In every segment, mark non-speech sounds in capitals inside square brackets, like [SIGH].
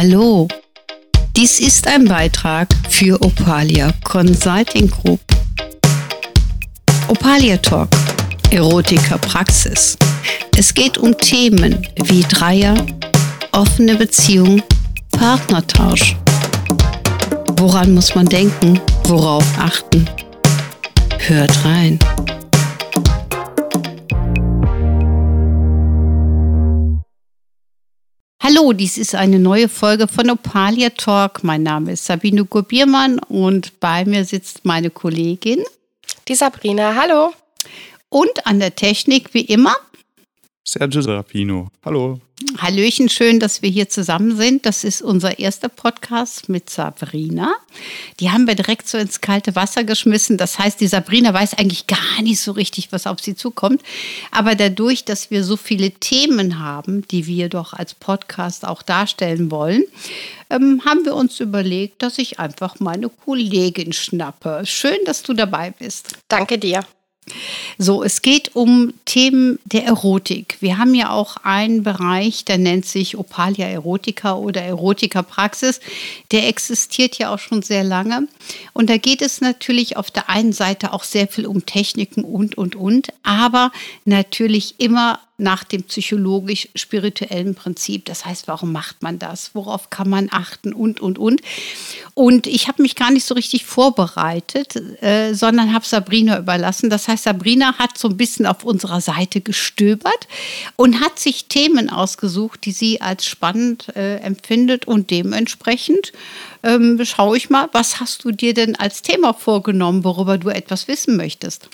Hallo, dies ist ein Beitrag für Opalia Consulting Group. Opalia Talk, Erotika Praxis. Es geht um Themen wie Dreier, offene Beziehung, Partnertausch. Woran muss man denken? Worauf achten? Hört rein. Hallo, dies ist eine neue Folge von Opalia Talk. Mein Name ist Sabine Gubiermann und bei mir sitzt meine Kollegin. Die Sabrina, hallo. Und an der Technik wie immer Sergio Rapino. Hallo. Hallöchen, schön, dass wir hier zusammen sind. Das ist unser erster Podcast mit Sabrina. Die haben wir direkt so ins kalte Wasser geschmissen. Das heißt, die Sabrina weiß eigentlich gar nicht so richtig, was auf sie zukommt. Aber dadurch, dass wir so viele Themen haben, die wir doch als Podcast auch darstellen wollen, ähm, haben wir uns überlegt, dass ich einfach meine Kollegin schnappe. Schön, dass du dabei bist. Danke dir. So, es geht um Themen der Erotik. Wir haben ja auch einen Bereich, der nennt sich Opalia Erotica oder Erotika Praxis. Der existiert ja auch schon sehr lange. Und da geht es natürlich auf der einen Seite auch sehr viel um Techniken und, und, und, aber natürlich immer nach dem psychologisch-spirituellen Prinzip. Das heißt, warum macht man das? Worauf kann man achten? Und, und, und. Und ich habe mich gar nicht so richtig vorbereitet, äh, sondern habe Sabrina überlassen. Das heißt, Sabrina hat so ein bisschen auf unserer Seite gestöbert und hat sich Themen ausgesucht, die sie als spannend äh, empfindet. Und dementsprechend ähm, schaue ich mal, was hast du dir denn als Thema vorgenommen, worüber du etwas wissen möchtest?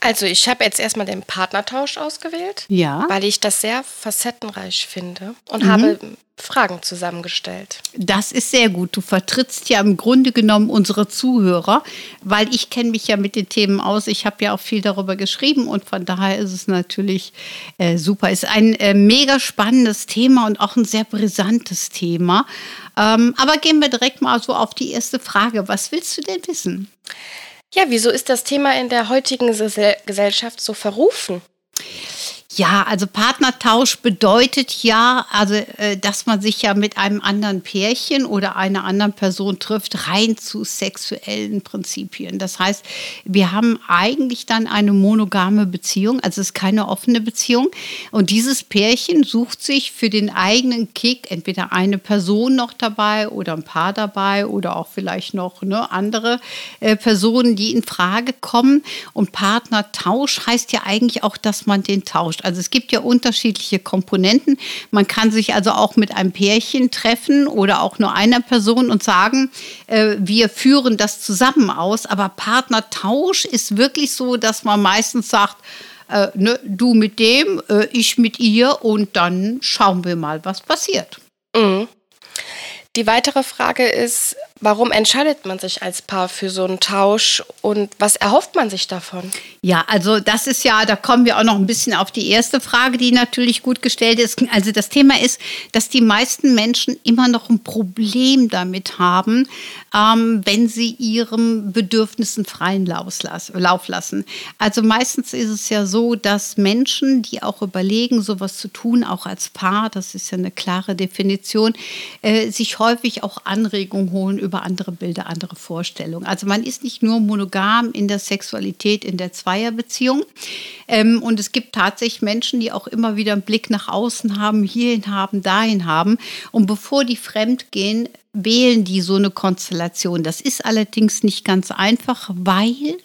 Also ich habe jetzt erstmal den Partnertausch ausgewählt, ja. weil ich das sehr facettenreich finde und mhm. habe Fragen zusammengestellt. Das ist sehr gut. Du vertrittst ja im Grunde genommen unsere Zuhörer, weil ich kenne mich ja mit den Themen aus. Ich habe ja auch viel darüber geschrieben und von daher ist es natürlich äh, super. Ist ein äh, mega spannendes Thema und auch ein sehr brisantes Thema. Ähm, aber gehen wir direkt mal so auf die erste Frage. Was willst du denn wissen? Ja, wieso ist das Thema in der heutigen Gesellschaft so verrufen? Ja, also Partnertausch bedeutet ja, also äh, dass man sich ja mit einem anderen Pärchen oder einer anderen Person trifft, rein zu sexuellen Prinzipien. Das heißt, wir haben eigentlich dann eine monogame Beziehung, also es ist keine offene Beziehung. Und dieses Pärchen sucht sich für den eigenen Kick entweder eine Person noch dabei oder ein Paar dabei oder auch vielleicht noch ne, andere äh, Personen, die in Frage kommen. Und Partnertausch heißt ja eigentlich auch, dass man den tauscht. Also es gibt ja unterschiedliche Komponenten. Man kann sich also auch mit einem Pärchen treffen oder auch nur einer Person und sagen, äh, wir führen das zusammen aus. Aber Partnertausch ist wirklich so, dass man meistens sagt, äh, ne, du mit dem, äh, ich mit ihr und dann schauen wir mal, was passiert. Die weitere Frage ist, warum entscheidet man sich als Paar für so einen Tausch und was erhofft man sich davon? Ja, also das ist ja, da kommen wir auch noch ein bisschen auf die erste Frage, die natürlich gut gestellt ist. Also das Thema ist, dass die meisten Menschen immer noch ein Problem damit haben, ähm, wenn sie ihren Bedürfnissen freien Lauf lassen. Also meistens ist es ja so, dass Menschen, die auch überlegen, sowas zu tun, auch als Paar, das ist ja eine klare Definition, äh, sich häufig auch Anregungen holen über andere Bilder, andere Vorstellungen. Also man ist nicht nur monogam in der Sexualität, in der Zweierbeziehung. Ähm, und es gibt tatsächlich Menschen, die auch immer wieder einen Blick nach außen haben, hierhin haben, dahin haben. Und bevor die fremd gehen, wählen die so eine Konstellation. Das ist allerdings nicht ganz einfach, weil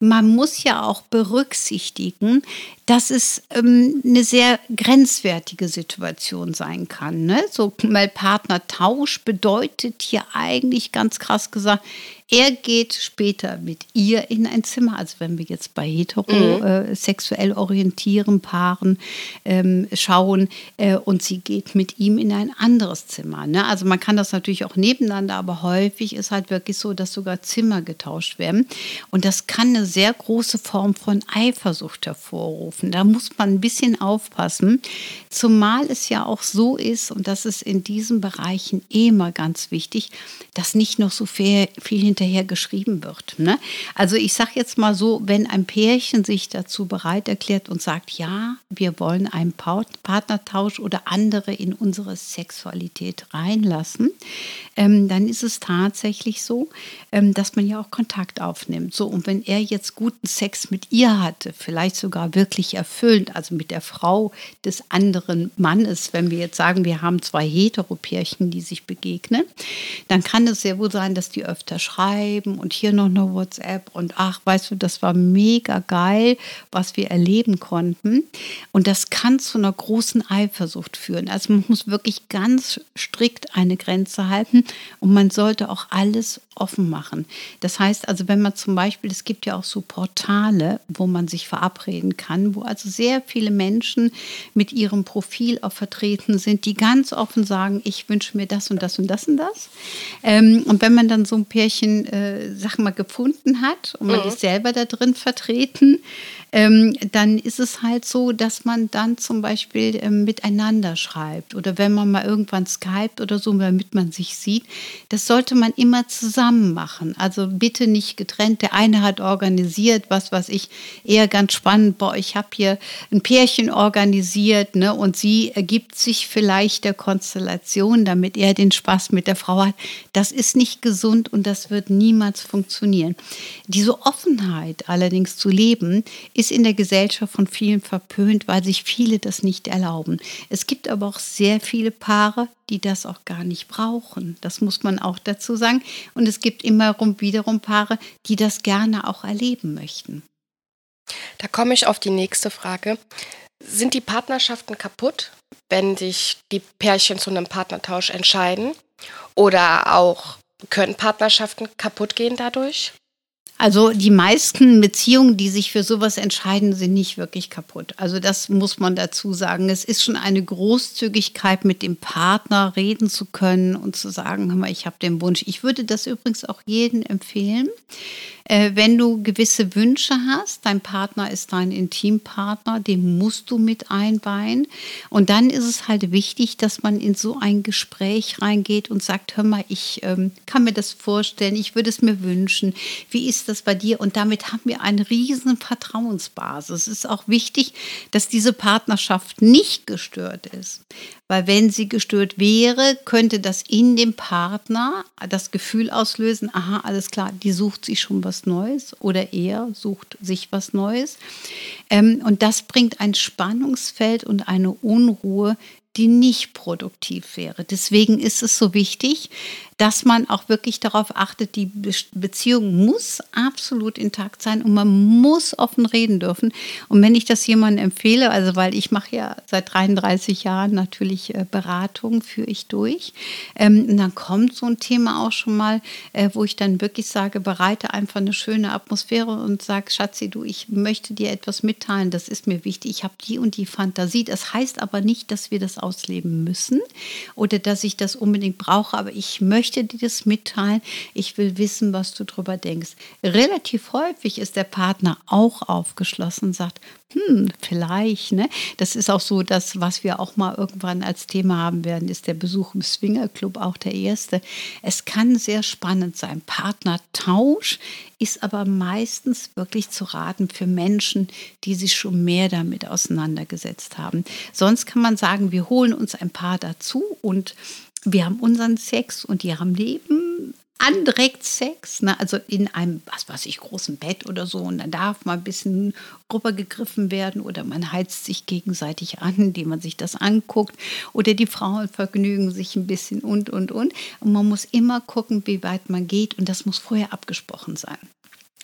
man muss ja auch berücksichtigen, dass es ähm, eine sehr grenzwertige Situation sein kann. Ne? So, weil Partnertausch bedeutet hier eigentlich ganz krass gesagt, er geht später mit ihr in ein Zimmer. Also wenn wir jetzt bei heterosexuell mhm. äh, orientieren Paaren ähm, schauen äh, und sie geht mit ihm in ein anderes Zimmer. Ne? Also man kann das natürlich auch nebeneinander, aber häufig ist halt wirklich so, dass sogar Zimmer getauscht werden. Und das kann eine sehr große Form von Eifersucht hervorrufen dürfen. Da muss man ein bisschen aufpassen. Zumal es ja auch so ist, und das ist in diesen Bereichen immer ganz wichtig, dass nicht noch so viel, viel hinterher geschrieben wird. Ne? Also ich sage jetzt mal so, wenn ein Pärchen sich dazu bereit erklärt und sagt, ja, wir wollen einen Partnertausch oder andere in unsere Sexualität reinlassen, ähm, dann ist es tatsächlich so, ähm, dass man ja auch Kontakt aufnimmt. So, und wenn er jetzt guten Sex mit ihr hatte, vielleicht sogar wirklich erfüllend, also mit der Frau des anderen Mannes, wenn wir jetzt sagen, wir haben zwei Heteropärchen, die sich begegnen, dann kann es sehr wohl sein, dass die öfter schreiben und hier noch eine WhatsApp und ach, weißt du, das war mega geil, was wir erleben konnten. Und das kann zu einer großen Eifersucht führen. Also man muss wirklich ganz strikt eine Grenze halten und man sollte auch alles offen machen. Das heißt also, wenn man zum Beispiel, es gibt ja auch so Portale, wo man sich verabreden kann, wo also sehr viele Menschen mit ihrem Profil auch vertreten sind, die ganz offen sagen, ich wünsche mir das und das und das und das. Ähm, und wenn man dann so ein Pärchen, äh, sag mal, gefunden hat und man mhm. ist selber da drin vertreten, ähm, dann ist es halt so, dass man dann zum Beispiel ähm, miteinander schreibt oder wenn man mal irgendwann skypt oder so, damit man sich sieht, das sollte man immer zusammen machen. Also bitte nicht getrennt. Der eine hat organisiert, was weiß ich, eher ganz spannend, boah, ich habe hier ein Pärchen organisiert ne, und sie ergibt sich vielleicht der Konstellation, damit er den Spaß mit der Frau hat. Das ist nicht gesund und das wird niemals funktionieren. Diese Offenheit allerdings zu leben, ist in der Gesellschaft von vielen verpönt, weil sich viele das nicht erlauben. Es gibt aber auch sehr viele Paare, die das auch gar nicht brauchen. Das muss man auch dazu sagen. Und es gibt immer wiederum Paare, die das gerne auch erleben möchten. Da komme ich auf die nächste Frage. Sind die Partnerschaften kaputt, wenn sich die Pärchen zu einem Partnertausch entscheiden? Oder auch können Partnerschaften kaputt gehen dadurch? Also die meisten Beziehungen, die sich für sowas entscheiden, sind nicht wirklich kaputt. Also das muss man dazu sagen. Es ist schon eine Großzügigkeit, mit dem Partner reden zu können und zu sagen, hör mal, ich habe den Wunsch. Ich würde das übrigens auch jedem empfehlen. Äh, wenn du gewisse Wünsche hast, dein Partner ist dein Intimpartner, den musst du mit einweihen. Und dann ist es halt wichtig, dass man in so ein Gespräch reingeht und sagt, hör mal, ich ähm, kann mir das vorstellen, ich würde es mir wünschen. Wie ist das bei dir? Und damit haben wir eine riesen Vertrauensbasis. Es ist auch wichtig, dass diese Partnerschaft nicht gestört ist. Weil wenn sie gestört wäre, könnte das in dem Partner das Gefühl auslösen, aha, alles klar, die sucht sich schon was Neues oder er sucht sich was Neues. Ähm, und das bringt ein Spannungsfeld und eine Unruhe, die nicht produktiv wäre. Deswegen ist es so wichtig, dass man auch wirklich darauf achtet, die Beziehung muss absolut intakt sein und man muss offen reden dürfen. Und wenn ich das jemandem empfehle, also weil ich mache ja seit 33 Jahren natürlich äh, Beratung, führe ich durch, ähm, dann kommt so ein Thema auch schon mal, äh, wo ich dann wirklich sage, bereite einfach eine schöne Atmosphäre und sage, Schatzi, du, ich möchte dir etwas mitteilen, das ist mir wichtig, ich habe die und die Fantasie. Das heißt aber nicht, dass wir das ausleben müssen oder dass ich das unbedingt brauche, aber ich möchte möchte dir das mitteilen. Ich will wissen, was du darüber denkst. Relativ häufig ist der Partner auch aufgeschlossen und sagt, hm, vielleicht, ne? Das ist auch so, das, was wir auch mal irgendwann als Thema haben werden, ist der Besuch im Swingerclub auch der erste. Es kann sehr spannend sein. Partnertausch ist aber meistens wirklich zu raten für Menschen, die sich schon mehr damit auseinandergesetzt haben. Sonst kann man sagen, wir holen uns ein Paar dazu und wir haben unseren Sex und die haben Leben andreckt Sex, ne? also in einem, was weiß ich, großen Bett oder so. Und dann darf mal ein bisschen rübergegriffen werden oder man heizt sich gegenseitig an, indem man sich das anguckt. Oder die Frauen vergnügen sich ein bisschen und, und, und. Und man muss immer gucken, wie weit man geht. Und das muss vorher abgesprochen sein.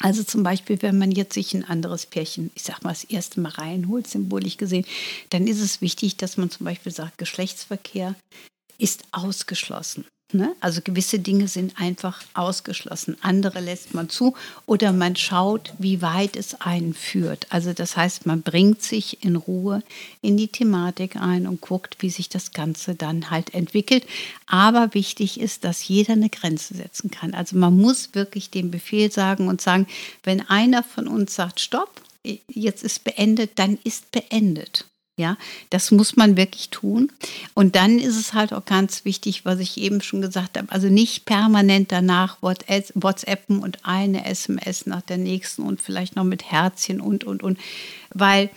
Also zum Beispiel, wenn man jetzt sich ein anderes Pärchen, ich sag mal, das erste Mal reinholt, symbolisch gesehen, dann ist es wichtig, dass man zum Beispiel sagt, Geschlechtsverkehr ist ausgeschlossen. Ne? Also gewisse Dinge sind einfach ausgeschlossen. Andere lässt man zu oder man schaut, wie weit es einen führt. Also das heißt, man bringt sich in Ruhe in die Thematik ein und guckt, wie sich das Ganze dann halt entwickelt. Aber wichtig ist, dass jeder eine Grenze setzen kann. Also man muss wirklich den Befehl sagen und sagen, wenn einer von uns sagt, stopp, jetzt ist beendet, dann ist beendet. Ja, das muss man wirklich tun. Und dann ist es halt auch ganz wichtig, was ich eben schon gesagt habe, also nicht permanent danach WhatsAppen und eine SMS nach der nächsten und vielleicht noch mit Herzchen und, und, und, weil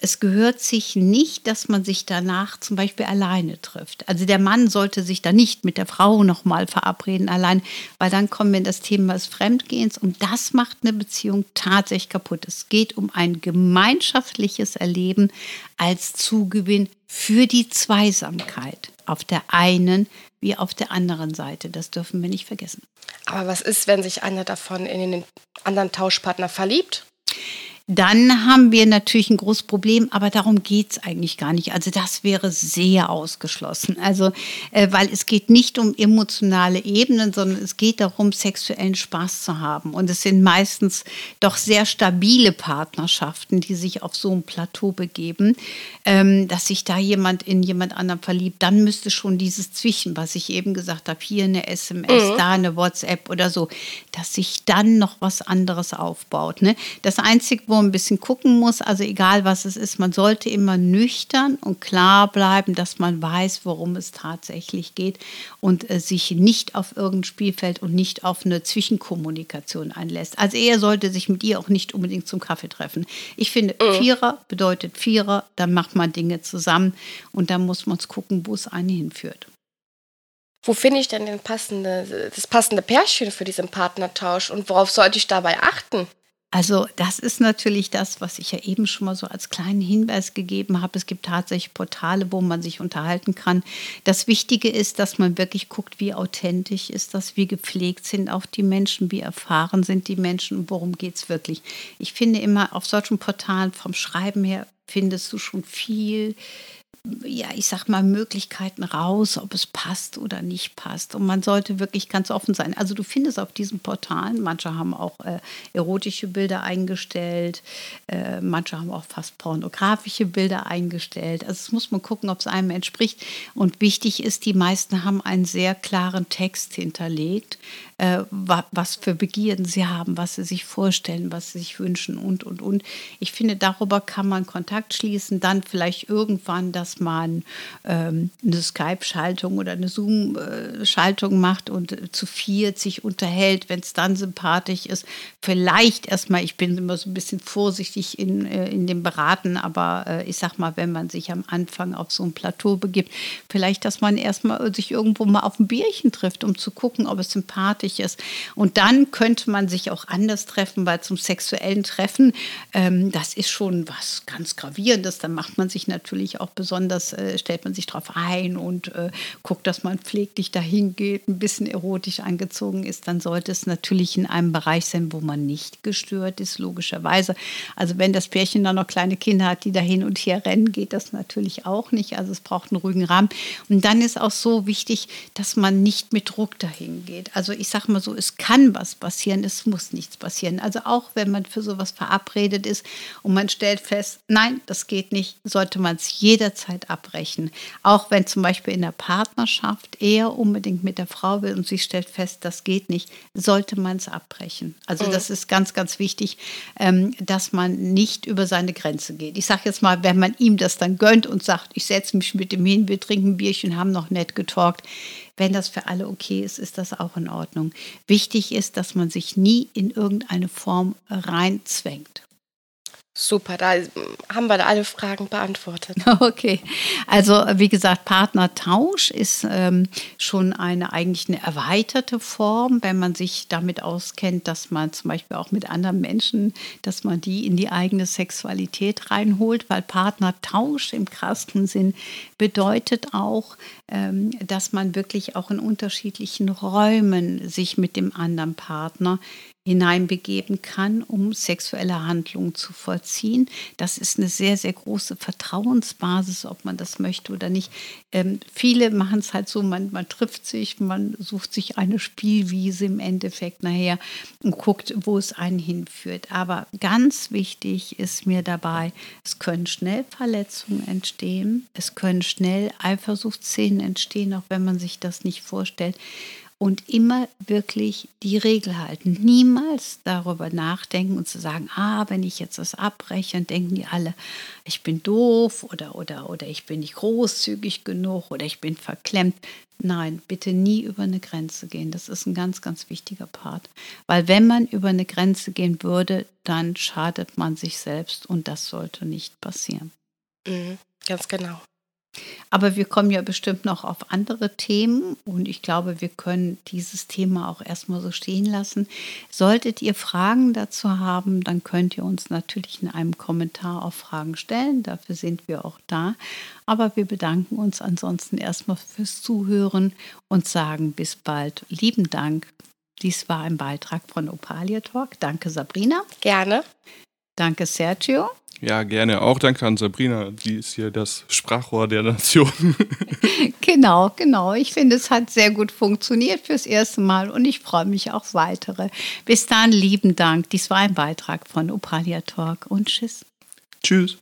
es gehört sich nicht, dass man sich danach zum Beispiel alleine trifft. Also der Mann sollte sich da nicht mit der Frau nochmal verabreden allein, weil dann kommen wir in das Thema des Fremdgehens und das macht eine Beziehung tatsächlich kaputt. Es geht um ein gemeinschaftliches Erleben als Zugewinn für die Zweisamkeit auf der einen wie auf der anderen Seite. Das dürfen wir nicht vergessen. Aber was ist, wenn sich einer davon in den anderen Tauschpartner verliebt? Dann haben wir natürlich ein großes Problem, aber darum geht es eigentlich gar nicht. Also das wäre sehr ausgeschlossen. Also, äh, weil es geht nicht um emotionale Ebenen, sondern es geht darum, sexuellen Spaß zu haben. Und es sind meistens doch sehr stabile Partnerschaften, die sich auf so ein Plateau begeben, ähm, dass sich da jemand in jemand anderen verliebt. Dann müsste schon dieses Zwischen, was ich eben gesagt habe, hier eine SMS, mhm. da eine WhatsApp oder so, dass sich dann noch was anderes aufbaut. Ne? Das Einzige, wo ein bisschen gucken muss, also egal was es ist, man sollte immer nüchtern und klar bleiben, dass man weiß, worum es tatsächlich geht und äh, sich nicht auf irgendein Spielfeld und nicht auf eine Zwischenkommunikation einlässt. Also er sollte sich mit ihr auch nicht unbedingt zum Kaffee treffen. Ich finde, mhm. Vierer bedeutet Vierer, dann macht man Dinge zusammen und dann muss man es gucken, wo es einen hinführt. Wo finde ich denn den passende, das passende Pärchen für diesen Partnertausch und worauf sollte ich dabei achten? Also das ist natürlich das, was ich ja eben schon mal so als kleinen Hinweis gegeben habe. Es gibt tatsächlich Portale, wo man sich unterhalten kann. Das Wichtige ist, dass man wirklich guckt, wie authentisch ist das, wie gepflegt sind auch die Menschen, wie erfahren sind die Menschen und worum geht es wirklich. Ich finde immer, auf solchen Portalen vom Schreiben her findest du schon viel ja, ich sag mal, Möglichkeiten raus, ob es passt oder nicht passt. Und man sollte wirklich ganz offen sein. Also du findest auf diesen Portalen, manche haben auch äh, erotische Bilder eingestellt, äh, manche haben auch fast pornografische Bilder eingestellt. Also es muss man gucken, ob es einem entspricht. Und wichtig ist, die meisten haben einen sehr klaren Text hinterlegt, äh, was für Begierden sie haben, was sie sich vorstellen, was sie sich wünschen und, und, und. Ich finde, darüber kann man Kontakt schließen, dann vielleicht irgendwann, dass man ähm, eine Skype-Schaltung oder eine Zoom-Schaltung macht und zu viert sich unterhält, wenn es dann sympathisch ist. Vielleicht erstmal, ich bin immer so ein bisschen vorsichtig in, äh, in dem Beraten, aber äh, ich sag mal, wenn man sich am Anfang auf so ein Plateau begibt, vielleicht, dass man erstmal sich irgendwo mal auf ein Bierchen trifft, um zu gucken, ob es sympathisch ist. Und dann könnte man sich auch anders treffen, weil zum sexuellen Treffen, ähm, das ist schon was ganz Gravierendes. Da macht man sich natürlich auch besonders, äh, stellt man sich darauf ein und äh, guckt, dass man pfleglich dahin geht, ein bisschen erotisch angezogen ist. Dann sollte es natürlich in einem Bereich sein, wo man nicht gestört ist, logischerweise. Also wenn das Pärchen dann noch kleine Kinder hat, die da hin und her rennen, geht das natürlich auch nicht. Also es braucht einen ruhigen Rahmen. Und dann ist auch so wichtig, dass man nicht mit Druck dahin geht. Also ich sage, sag mal so, es kann was passieren, es muss nichts passieren. Also auch wenn man für sowas verabredet ist und man stellt fest, nein, das geht nicht, sollte man es jederzeit abbrechen. Auch wenn zum Beispiel in der Partnerschaft er unbedingt mit der Frau will und sie stellt fest, das geht nicht, sollte man es abbrechen. Also mhm. das ist ganz, ganz wichtig, ähm, dass man nicht über seine Grenze geht. Ich sage jetzt mal, wenn man ihm das dann gönnt und sagt, ich setze mich mit ihm hin, wir trinken ein Bierchen, haben noch nett getalkt, wenn das für alle okay ist, ist das auch in Ordnung. Wichtig ist, dass man sich nie in irgendeine Form reinzwängt. Super, da haben wir alle Fragen beantwortet. [LAUGHS] Okay, also wie gesagt, Partnertausch ist ähm, schon eine eigentlich eine erweiterte Form, wenn man sich damit auskennt, dass man zum Beispiel auch mit anderen Menschen, dass man die in die eigene Sexualität reinholt, weil Partnertausch im krassen Sinn bedeutet auch, ähm, dass man wirklich auch in unterschiedlichen Räumen sich mit dem anderen Partner hineinbegeben kann, um sexuelle Handlungen zu vollziehen. Das ist eine sehr, sehr große Vertrauensbasis, ob man das möchte oder nicht. Ähm, viele machen es halt so, man, man trifft sich, man sucht sich eine Spielwiese im Endeffekt nachher und guckt, wo es einen hinführt. Aber ganz wichtig ist mir dabei, es können schnell Verletzungen entstehen, es können schnell Eifersuchtsszenen entstehen, auch wenn man sich das nicht vorstellt. Und immer wirklich die Regel halten. Niemals darüber nachdenken und zu sagen, ah, wenn ich jetzt das abbreche, dann denken die alle, ich bin doof oder, oder, oder ich bin nicht großzügig genug oder ich bin verklemmt. Nein, bitte nie über eine Grenze gehen. Das ist ein ganz, ganz wichtiger Part. Weil wenn man über eine Grenze gehen würde, dann schadet man sich selbst und das sollte nicht passieren. Mhm, ganz genau. Aber wir kommen ja bestimmt noch auf andere Themen und ich glaube, wir können dieses Thema auch erstmal so stehen lassen. Solltet ihr Fragen dazu haben, dann könnt ihr uns natürlich in einem Kommentar auch Fragen stellen. Dafür sind wir auch da. Aber wir bedanken uns ansonsten erstmal fürs Zuhören und sagen bis bald. Lieben Dank. Dies war ein Beitrag von Opalia Talk. Danke, Sabrina. Gerne. Danke, Sergio. Ja, gerne. Auch danke an Sabrina. Die ist hier das Sprachrohr der Nation. [LAUGHS] genau, genau. Ich finde, es hat sehr gut funktioniert fürs erste Mal und ich freue mich auf weitere. Bis dann, lieben Dank. Dies war ein Beitrag von Opalia Talk und tschüss. Tschüss.